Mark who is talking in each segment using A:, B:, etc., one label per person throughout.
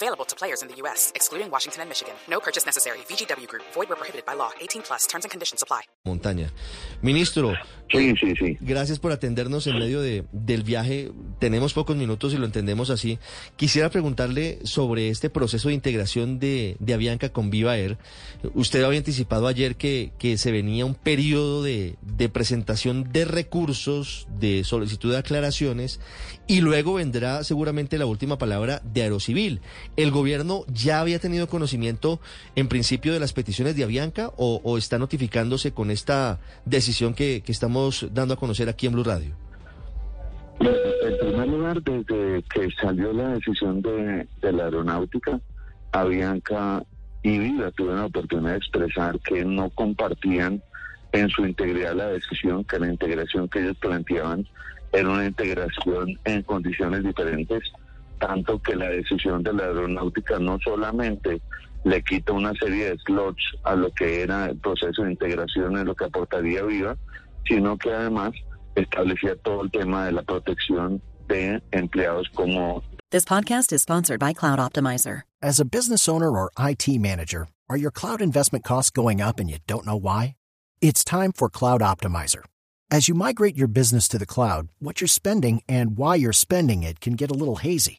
A: Available to players in the U.S., excluding Washington and Michigan. No purchase necessary. VGW Group. Void where prohibited by law. 18 plus. Terms and conditions apply.
B: Montaña. Ministro,
C: Sí, sí, sí.
B: gracias por atendernos en medio de, del viaje. Tenemos pocos minutos y lo entendemos así. Quisiera preguntarle sobre este proceso de integración de, de Avianca con Viva Air. Usted había anticipado ayer que, que se venía un periodo de, de presentación de recursos, de solicitud de aclaraciones, y luego vendrá seguramente la última palabra de Aerocivil. ¿El gobierno ya había tenido conocimiento en principio de las peticiones de Avianca o, está notificándose con esta decisión que, estamos dando a conocer aquí en Blue Radio?
C: En primer lugar, desde que salió la decisión de, de la aeronáutica, Avianca y Viva tuvieron la oportunidad de expresar que no compartían en su integridad la decisión, que la integración que ellos planteaban era una integración en condiciones diferentes, tanto que la decisión de la aeronáutica no solamente le quita una serie de slots a lo que era el proceso de integración en lo que aportaría Viva, sino que además establecía todo el tema de la protección de empleados como
D: This podcast is sponsored by Cloud Optimizer.
E: As a business owner or IT manager, are your cloud investment costs going up and you don't know why? It's time for Cloud Optimizer. As you migrate your business to the cloud, what you're spending and why you're spending it can get a little hazy.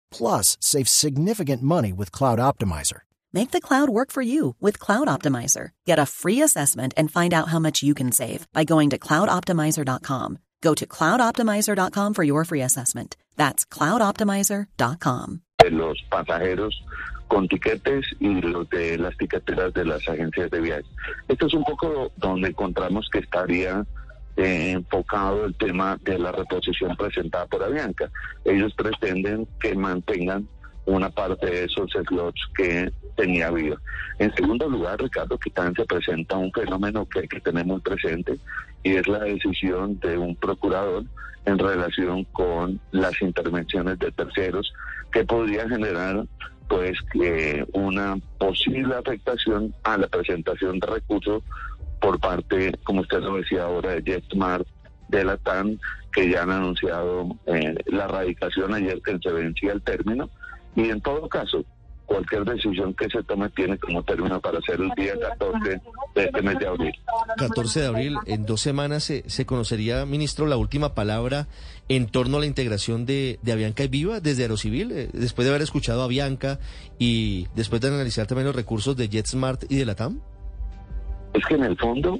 E: plus save significant money with Cloud Optimizer.
D: Make the cloud work for you with Cloud Optimizer. Get a free assessment and find out how much you can save by going to cloudoptimizer.com. Go to cloudoptimizer.com for your free assessment. That's cloudoptimizer.com.
C: de los pasajeros con tiquetes y los de las tiqueteras de las agencias de viajes. Esto es un poco donde encontramos que estaría eh, enfocado el tema de la reposición presentada por Avianca. Ellos pretenden que mantengan una parte de esos slots que tenía Viva. En segundo lugar, Ricardo, que también se presenta un fenómeno que hay que presente y es la decisión de un procurador en relación con las intervenciones de terceros que podría generar pues que una posible afectación a la presentación de recursos por parte, como usted lo decía ahora, de JetSmart, de la TAN, que ya han anunciado eh, la radicación ayer que se vencía el término. Y en todo caso, cualquier decisión que se tome tiene como término para ser el día 14 de este mes de abril.
B: 14 de abril, en dos semanas se, se conocería, ministro, la última palabra en torno a la integración de, de Avianca y Viva desde Aerocivil, eh, después de haber escuchado a Avianca y después de analizar también los recursos de JetSmart y de la TAM.
C: Es que en el fondo,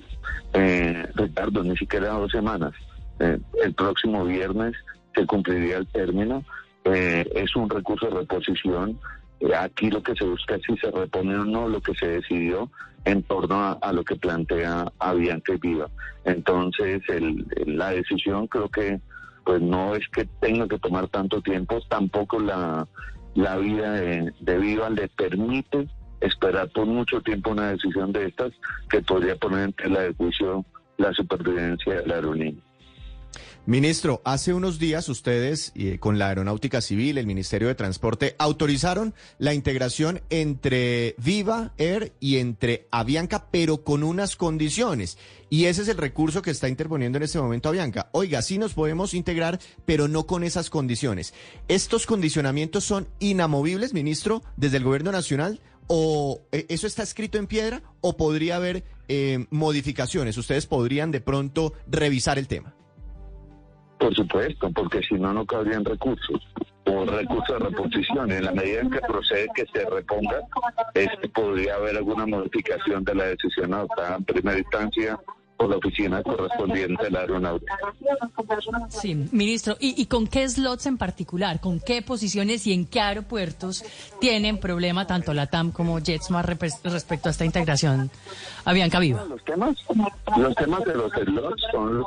C: eh, Ricardo, ni siquiera dos semanas. Eh, el próximo viernes se cumpliría el término. Eh, es un recurso de reposición. Eh, aquí lo que se busca es si se repone o no lo que se decidió en torno a, lo que plantea Avianca Viva. Entonces, el- la decisión creo que pues no es que tenga que tomar tanto tiempo, tampoco la, la vida de Viva le permite esperar por mucho tiempo una decisión de estas que podría poner en tela de la supervivencia de la aerolínea.
F: Ministro, hace unos días ustedes, eh, con la Aeronáutica Civil, el Ministerio de Transporte, autorizaron la integración entre Viva Air y entre Avianca, pero con unas condiciones. Y ese es el recurso que está interponiendo en este momento Avianca. Oiga, sí nos podemos integrar, pero no con esas condiciones. ¿Estos condicionamientos son inamovibles, ministro, desde el Gobierno Nacional? ¿O eh, eso está escrito en piedra? ¿O podría haber eh, modificaciones? ¿Ustedes podrían de pronto revisar el tema?
C: Por supuesto, porque si no, no cabrían recursos o recursos de reposición. En la medida en que procede que se reponga, este, podría haber alguna modificación de la decisión adoptada en primera instancia por la oficina correspondiente de la aeronáutica.
G: Sí, ministro, ¿y, con qué slots en particular? ¿Con qué posiciones y en qué aeropuertos tienen problema tanto la TAM como JetSmart respecto a esta integración Avianca Viva?
C: Los temas, los temas de los slots son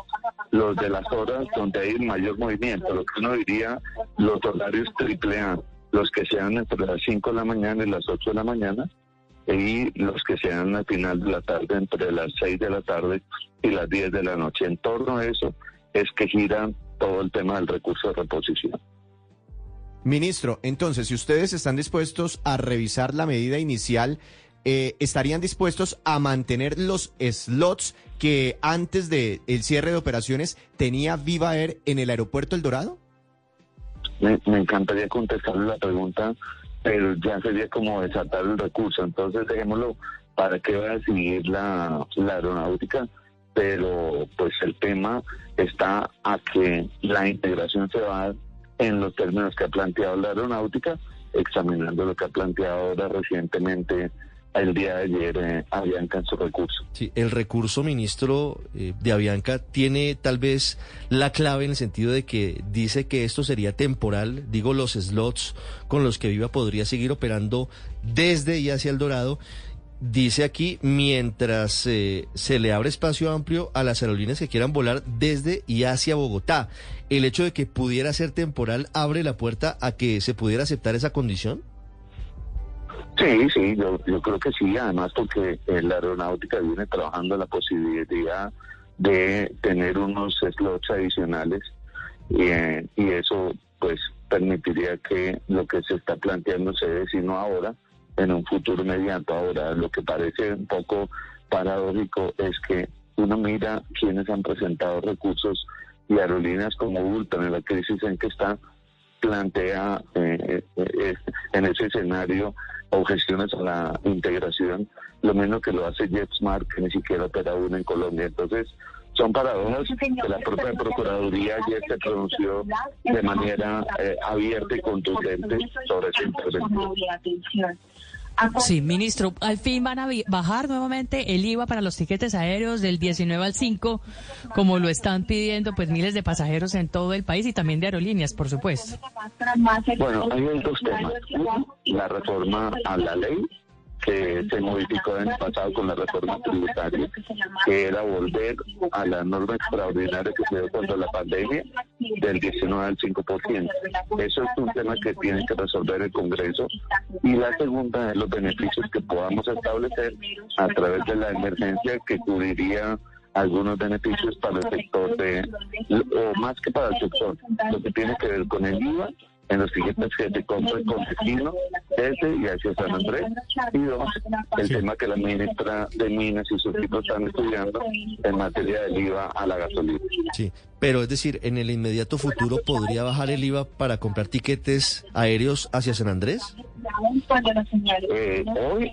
C: los de las horas donde hay mayor movimiento, lo que uno diría los horarios triple A, los que sean entre las 5 de la mañana y las 8 de la mañana, y los que sean al final de la tarde entre las 6 de la tarde y las 10 de la noche. En torno a eso es que gira todo el tema del recurso de reposición.
F: Ministro, entonces, si ustedes están dispuestos a revisar la medida inicial, eh, ¿estarían dispuestos a mantener los slots que antes del el cierre de operaciones tenía Viva Air en el aeropuerto El Dorado?
C: Me, me encantaría contestarle la pregunta pero ya sería como desatar el recurso. Entonces dejémoslo para que vaya a seguir la, aeronáutica, pero pues el tema está a que la integración se va en los términos que ha planteado la aeronáutica, examinando lo que ha planteado ahora recientemente el día de ayer eh, Avianca en su recurso.
B: Sí, el recurso, ministro, eh, de Avianca tiene tal vez la clave en el sentido de que dice que esto sería temporal, digo, los slots con los que Viva podría seguir operando desde y hacia el Dorado. Dice aquí, mientras eh, se le abre espacio amplio a las aerolíneas que quieran volar desde y hacia Bogotá, ¿el hecho de que pudiera ser temporal abre la puerta a que se pudiera aceptar esa condición?
C: Sí, sí, yo, yo creo que sí, además porque la aeronáutica viene trabajando la posibilidad de tener unos slots adicionales y, y eso pues permitiría que lo que se está planteando se dé, ahora, en un futuro inmediato. Ahora, lo que parece un poco paradójico es que uno mira quienes han presentado recursos y aerolíneas como Ultra en la crisis en que está, plantea eh, eh, en ese escenario objeciones a la integración, lo mismo que lo hace JetSmart, que ni siquiera opera uno en Colombia. Entonces, son paradojas que la propia Procuraduría ayer se pronunció de manera eh, abierta y contundente sobre esa intervención.
G: Sí, ministro, al fin van a bajar nuevamente el IVA para los tiquetes aéreos del 19 al 5, como lo están pidiendo pues miles de pasajeros en todo el país y también de aerolíneas, por supuesto.
C: Bueno, hay dos temas. la reforma a la ley que se modificó en el pasado con la reforma tributaria, que era volver a la norma extraordinaria que se dio cuando la pandemia del 19 al 5%. Eso es un tema que tiene que resolver el Congreso. Y la segunda es los beneficios que podamos establecer a través de la emergencia que cubriría algunos beneficios para el sector de, o más que para el sector, lo que tiene que ver con el IVA en los siguientes siete compras con destino desde y hacia San Andrés. Y dos, el tema que la ministra de Minas y sus equipos están estudiando en materia del IVA a la gasolina.
B: Sí, pero es decir, en el inmediato futuro podría bajar el IVA para comprar tiquetes aéreos hacia San Andrés.
C: Eh, hoy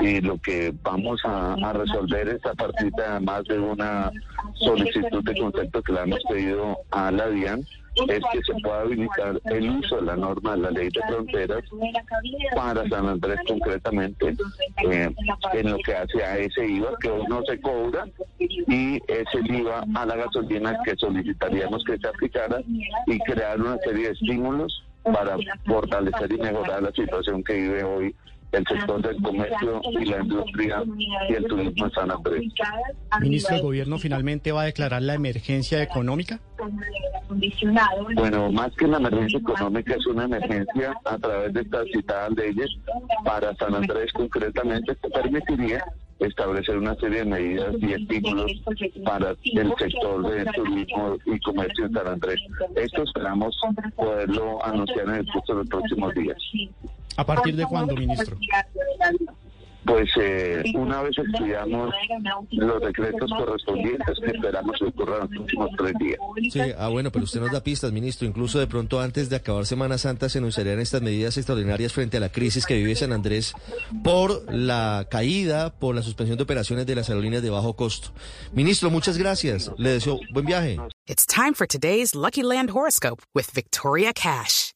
C: y lo que vamos a, a resolver es a partir de más de una solicitud de concepto que le hemos pedido a la DIAN es que se pueda habilitar el uso de la norma de la ley de fronteras para San Andrés concretamente eh, en lo que hace a ese IVA que hoy no se cobra y ese IVA a la gasolina que solicitaríamos que se aplicara y crear una serie de estímulos para fortalecer y mejorar la situación que vive hoy el sector del comercio y la industria y el turismo en San Andrés.
H: Ministro, ¿el gobierno finalmente va a declarar la emergencia económica?
C: Bueno, más que una emergencia económica, es una emergencia a través de estas citadas leyes para San Andrés concretamente que permitiría establecer una serie de medidas y estímulos para el sector de turismo y comercio en San Andrés. Esto esperamos poderlo anunciar en el curso de los próximos días.
H: ¿A partir de cuándo, ministro?
C: Pues eh, una vez estudiamos los decretos correspondientes que esperamos que ocurran los próximos tres días.
B: Sí, ah, bueno, pero usted nos da pistas, ministro. Incluso de pronto antes de acabar Semana Santa se anunciarían estas medidas extraordinarias frente a la crisis que vive San Andrés por la caída, por la suspensión de operaciones de las aerolíneas de bajo costo. Ministro, muchas gracias. Le deseo buen viaje.
A: It's time for today's Lucky Land Horoscope with Victoria Cash.